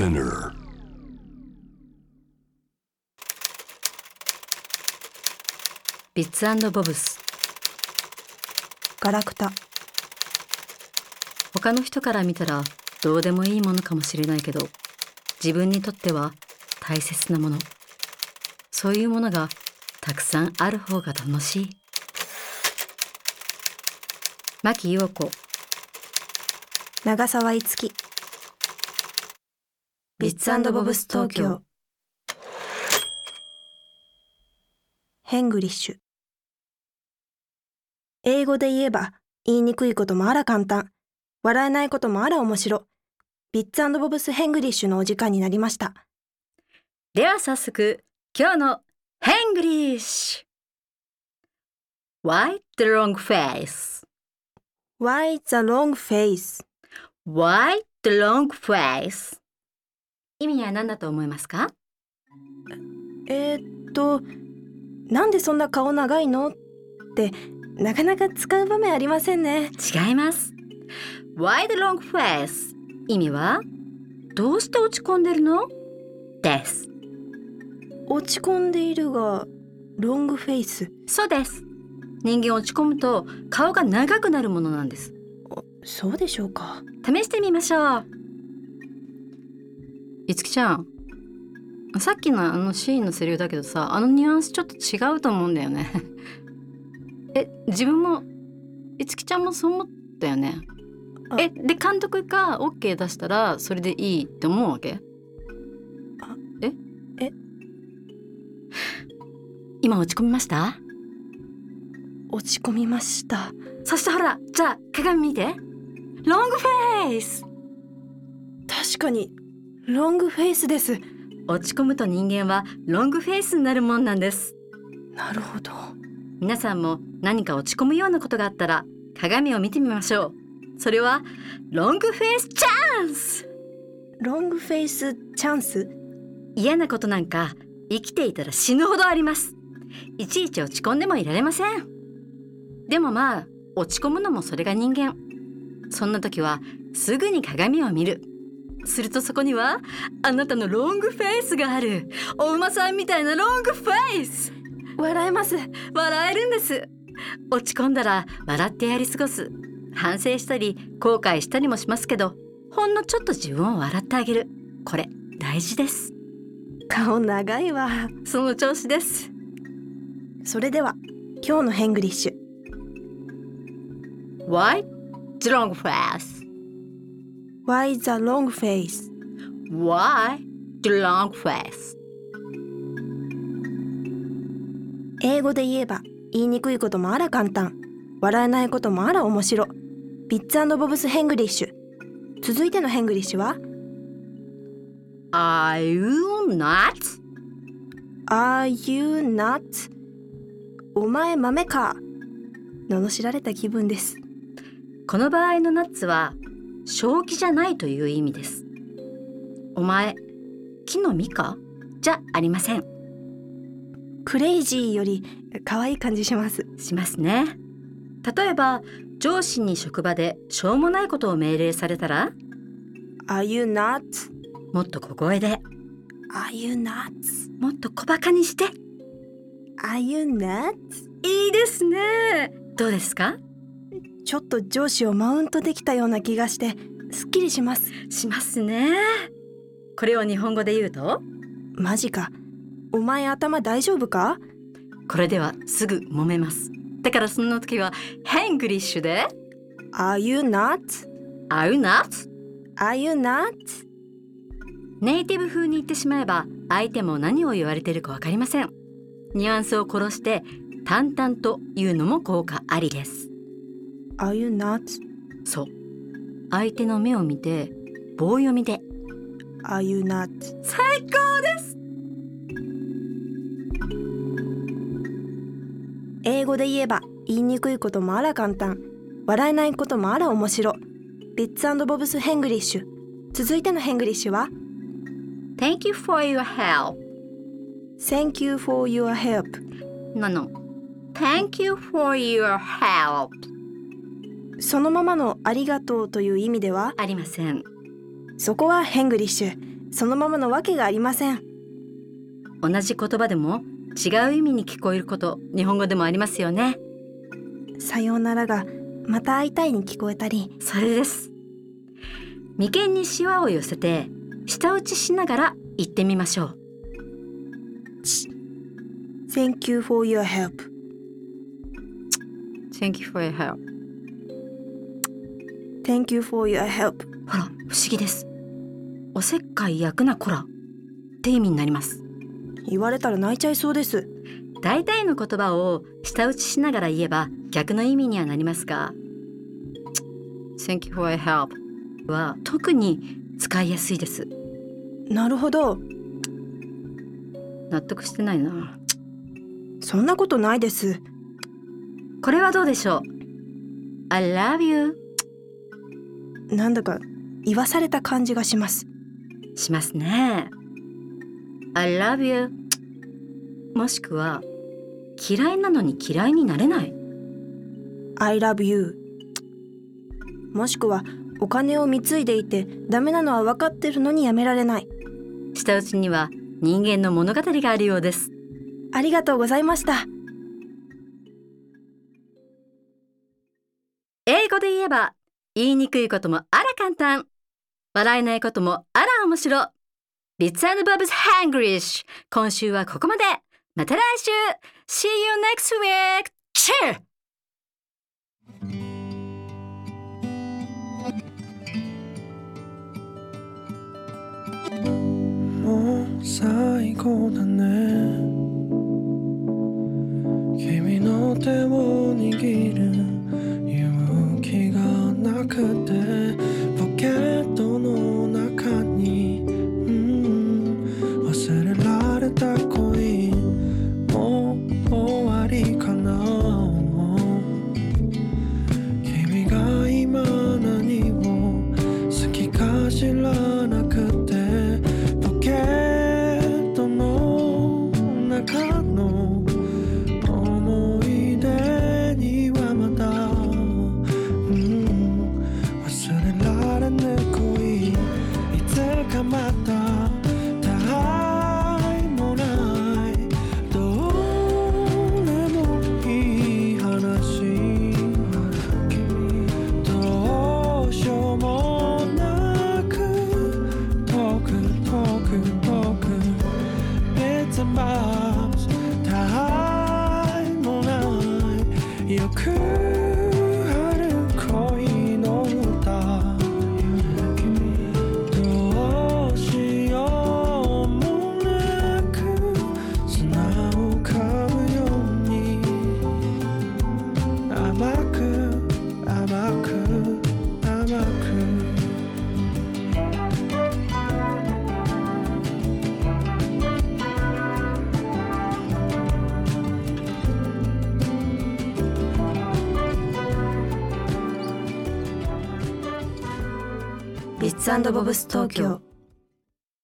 Spinner. ビッツボブスガラクタ。他の人から見たらどうでもいいものかもしれないけど自分にとっては大切なもの。そういうものがたくさんある方が楽しい。牧陽子。長澤いつきビッツボブス東京ヘングリッシュ英語で言えば言いにくいこともあら簡単笑えないこともあら面白ビッツボブスヘングリッシュのお時間になりましたでは早速今日のヘングリッシュ Why the long face? Why the long face? Why the long face? 意味は何だと思いますか？えー、っとなんでそんな顔長いの？ってなかなか使う場面ありませんね。違います。Why the long face? 意味はどうして落ち込んでるの？です。落ち込んでいるがロングフェイスそうです。人間落ち込むと顔が長くなるものなんです。そうでしょうか。試してみましょういつきちゃん。さっきのあのシーンのセリフだけどさあのニュアンスちょっと違うと思うんだよね。え自分もいつきちゃんもそう思ったよね。えで監督が OK 出したらそれでいいって思うわけ？あ。え？え？今落ち込みました？落ち込みました。そしてほらじゃあ鏡見て。ロングフェイス。確かにロングフェイスです。落ち込むと人間はロングフェイスになるもんなんです。なるほど。皆さんも何か落ち込むようなことがあったら鏡を見てみましょう。それはロングフェイスチャンス。ロングフェイスチャンス？嫌なことなんか生きていたら死ぬほどあります。いちいち落ち込んでもいられません。でもまあ落ち込むのもそれが人間。そんな時はすぐに鏡を見るするとそこにはあなたのロングフェイスがある。お馬さんみたいなロングフェイス。笑えます。笑えるんです。落ち込んだら笑ってやり過ごす。反省したり後悔したりもしますけどほんのちょっと自分を笑ってあげる。これ大事です。顔長いわ。その調子です。それでは今日のヘングリッシュ。Why? The long face? Why the long face? Why the long face? 英語で言えば言いにくいこともあら簡単笑えないこともあら面白ビッツボブスヘングリッシュ続いてのヘングリッシュは？ Are you nuts? Are you nuts? お前豆か罵られた気分ですこの場合のナッツは正気じゃないという意味です。お前木の実か？じゃありません。クレイジーより可愛い感じします。しますね。例えば上司に職場でしょうもないことを命令されたら？Are you not? もっと小声で。Are you not? もっと小バカにして。Are you not? いいですね。どうですか？ちょっと上司をマウントできたような気がしてすっきりします。しますね。これを日本語で言うと？マジか。お前頭大丈夫か？これではすぐ揉めます。だからそんな時はヘングリッシュで？Are you not? Are you not? Are you not? ネイティブ風に言ってしまえば相手も何を言われているかわかりません。ニュアンスを殺して淡々と言うのも効果ありです Are you nuts? そう相手の目を見て棒読みで Are you nuts? 最高です英語で言えば言いにくいこともあら簡単笑えないこともあら面白ビッツボブスヘングリッシュ続いてのヘングリッシュは Thank you for your help Thank you for your help なの Thank you for your help そのままのありがとうという意味ではありません。そこはヘングリッシュ。そのままのわけがありません。同じ言葉でも違う意味に聞こえること日本語でもありますよね。さようならがまた会いたいに聞こえたり。それです。眉間にシワを寄せて舌打ちしながら言ってみましょう。Thank you for your help. Thank you for your help Thank you for your help. ほら不思議です。おせっかい焼くなこら。って意味になります。言われたら泣いちゃいそうです。大体の言葉を舌打ちしながら言えば逆の意味にはなりますが。Thank you for your help は特に使いやすいです。なるほど。納得してないな。そんなことないです。これはどうでしょう？I love you なんだか言わされた感じがします。しますね。I love you. もしくは嫌いなのに嫌いになれない。I love you. もしくはお金を貢いでいてダメなのは分かってるのにやめられない。舌打ちには人間の物語があるようです。ありがとうございました。英語で言えば言いにくいこともあら簡単。笑えないこともあら面白ビッツボブスハングリッシュ今週はここまで。また来週。See you next week! Cheers! もう最高だね君の手をつサンドボブス東京。